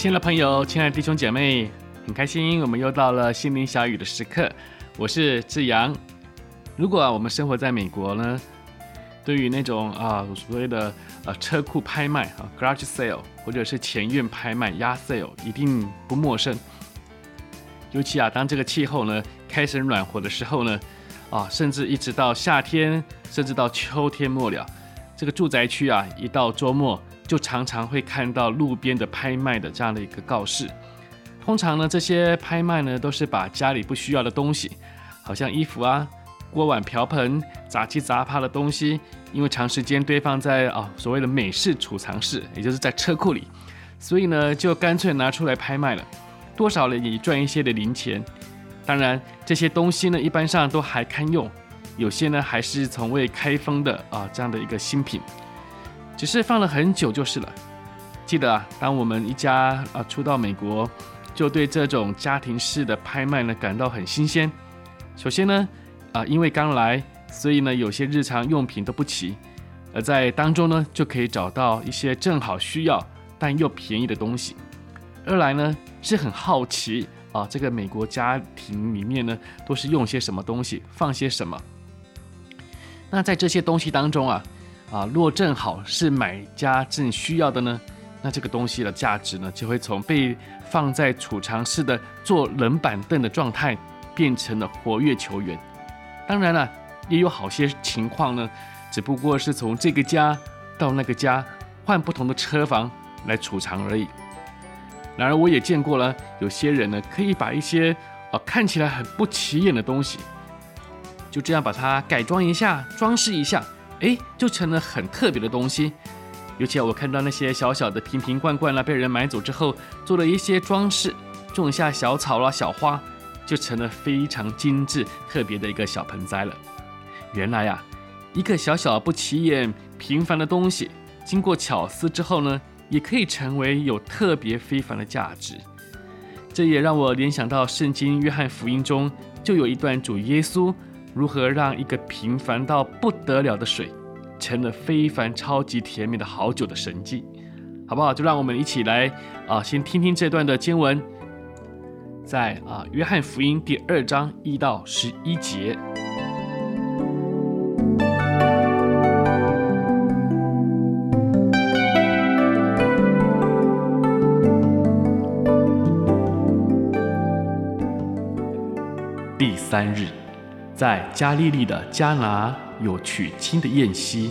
亲爱的朋友，亲爱的弟兄姐妹。很开心，我们又到了心灵小语的时刻。我是志阳。如果啊，我们生活在美国呢，对于那种啊所谓的呃车库拍卖啊 （garage sale） 或者是前院拍卖 （yard sale） 一定不陌生。尤其啊，当这个气候呢开始暖和的时候呢，啊，甚至一直到夏天，甚至到秋天末了，这个住宅区啊，一到周末就常常会看到路边的拍卖的这样的一个告示。通常呢，这些拍卖呢都是把家里不需要的东西，好像衣服啊、锅碗瓢盆、杂七杂八的东西，因为长时间堆放在啊、所谓的美式储藏室，也就是在车库里，所以呢就干脆拿出来拍卖了，多少呢也赚一些的零钱。当然，这些东西呢一般上都还堪用，有些呢还是从未开封的啊这样的一个新品，只是放了很久就是了。记得啊，当我们一家啊初到美国。就对这种家庭式的拍卖呢感到很新鲜。首先呢，啊，因为刚来，所以呢有些日常用品都不齐，而在当中呢就可以找到一些正好需要但又便宜的东西。二来呢是很好奇啊，这个美国家庭里面呢都是用些什么东西，放些什么。那在这些东西当中啊，啊，若正好是买家正需要的呢，那这个东西的价值呢就会从被放在储藏室的坐冷板凳的状态，变成了活跃球员。当然了，也有好些情况呢，只不过是从这个家到那个家换不同的车房来储藏而已。然而，我也见过了，有些人呢，可以把一些啊看起来很不起眼的东西，就这样把它改装一下，装饰一下，哎，就成了很特别的东西。尤其，我看到那些小小的瓶瓶罐罐啦，被人买走之后，做了一些装饰，种下小草啦、小花，就成了非常精致、特别的一个小盆栽了。原来啊，一个小小不起眼、平凡的东西，经过巧思之后呢，也可以成为有特别非凡的价值。这也让我联想到圣经约翰福音中，就有一段主耶稣如何让一个平凡到不得了的水。成了非凡、超级甜美的好酒的神迹，好不好？就让我们一起来啊，先听听这段的经文，在啊约翰福音第二章一到十一节。第三日，在加利利的迦拿。有娶亲的宴席，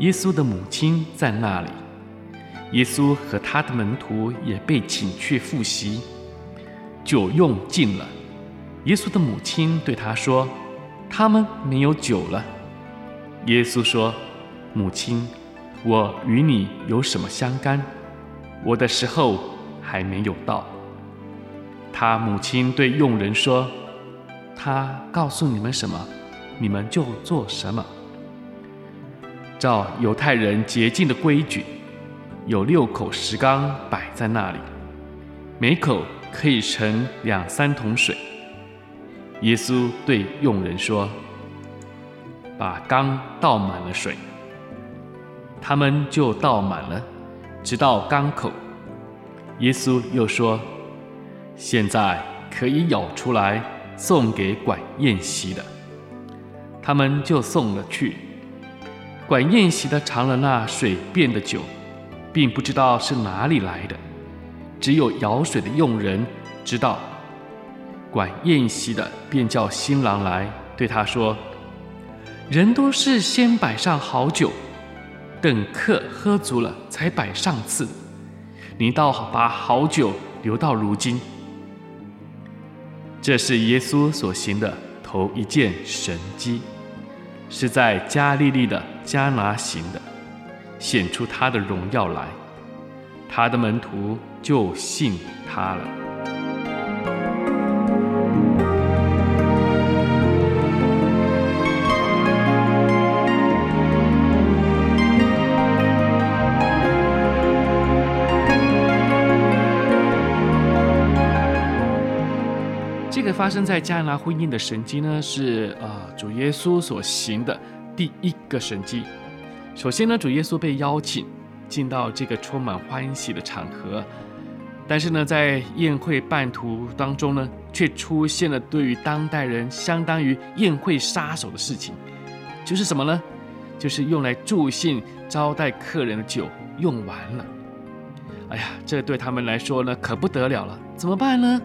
耶稣的母亲在那里，耶稣和他的门徒也被请去赴席。酒用尽了，耶稣的母亲对他说：“他们没有酒了。”耶稣说：“母亲，我与你有什么相干？我的时候还没有到。”他母亲对佣人说：“他告诉你们什么？”你们就做什么？照犹太人洁净的规矩，有六口石缸摆在那里，每口可以盛两三桶水。耶稣对用人说：“把缸倒满了水。”他们就倒满了，直到缸口。耶稣又说：“现在可以舀出来，送给管宴席的。”他们就送了去，管宴席的尝了那水变的酒，并不知道是哪里来的，只有舀水的用人知道。管宴席的便叫新郎来，对他说：“人都是先摆上好酒，等客喝足了才摆上次，你倒把好酒留到如今。”这是耶稣所行的。头一件神迹，是在加利利的迦拿行的，显出他的荣耀来，他的门徒就信他了。发生在加拿婚姻的神迹呢，是、呃、主耶稣所行的第一个神迹。首先呢，主耶稣被邀请进到这个充满欢喜的场合，但是呢，在宴会半途当中呢，却出现了对于当代人相当于宴会杀手的事情，就是什么呢？就是用来助兴招待客人的酒用完了。哎呀，这对他们来说呢，可不得了了，怎么办呢？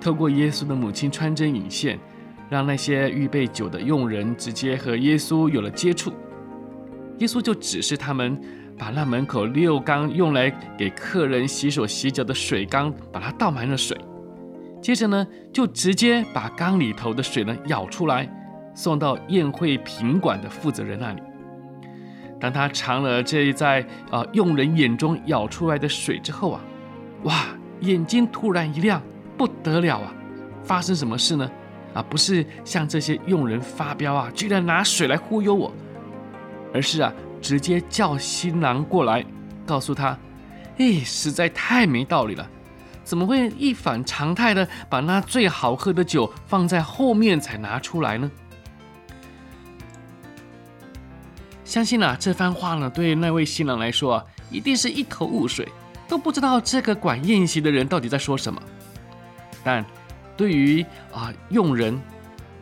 透过耶稣的母亲穿针引线，让那些预备酒的佣人直接和耶稣有了接触。耶稣就指示他们把那门口六缸用来给客人洗手洗脚的水缸，把它倒满了水。接着呢，就直接把缸里头的水呢舀出来，送到宴会品管的负责人那里。当他尝了这一在啊佣人眼中舀出来的水之后啊，哇，眼睛突然一亮。不得了啊！发生什么事呢？啊，不是像这些佣人发飙啊，居然拿水来忽悠我，而是啊，直接叫新郎过来，告诉他：“哎，实在太没道理了，怎么会一反常态的把那最好喝的酒放在后面才拿出来呢？”相信啊，这番话呢，对那位新郎来说啊，一定是一头雾水，都不知道这个管宴席的人到底在说什么。但对于啊用人、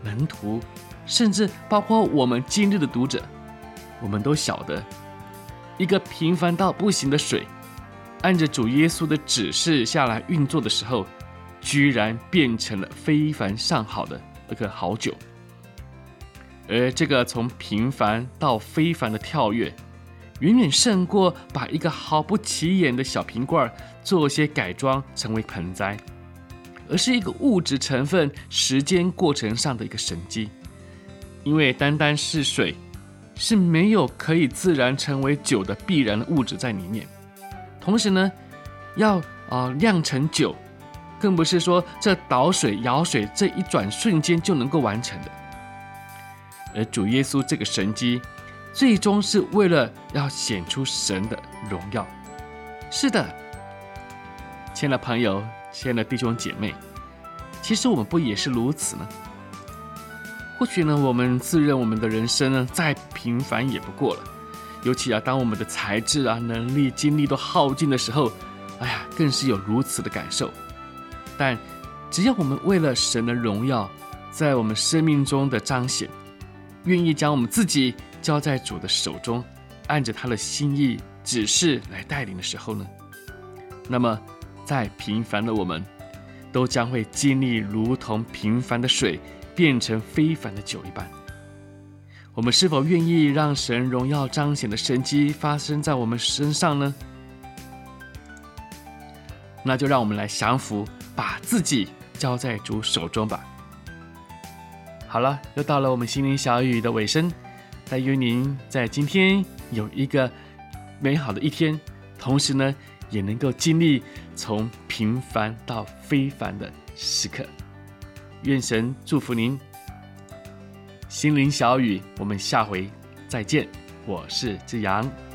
门徒，甚至包括我们今日的读者，我们都晓得，一个平凡到不行的水，按着主耶稣的指示下来运作的时候，居然变成了非凡上好的那个好酒。而这个从平凡到非凡的跳跃，远远胜过把一个毫不起眼的小瓶罐做些改装成为盆栽。而是一个物质成分、时间过程上的一个神迹，因为单单是水是没有可以自然成为酒的必然的物质在里面。同时呢，要啊酿成酒，更不是说这倒水、舀水这一转瞬间就能够完成的。而主耶稣这个神迹，最终是为了要显出神的荣耀。是的，亲爱的朋友。亲爱的弟兄姐妹，其实我们不也是如此呢？或许呢，我们自认我们的人生呢，再平凡也不过了。尤其啊，当我们的才智啊、能力、精力都耗尽的时候，哎呀，更是有如此的感受。但只要我们为了神的荣耀，在我们生命中的彰显，愿意将我们自己交在主的手中，按着他的心意指示来带领的时候呢，那么。再平凡的我们，都将会经历如同平凡的水变成非凡的酒一般。我们是否愿意让神荣耀彰显的神迹发生在我们身上呢？那就让我们来降服，把自己交在主手中吧。好了，又到了我们心灵小雨的尾声，但愿您在今天有一个美好的一天，同时呢，也能够经历从平凡到非凡的时刻，愿神祝福您。心灵小雨，我们下回再见。我是志阳。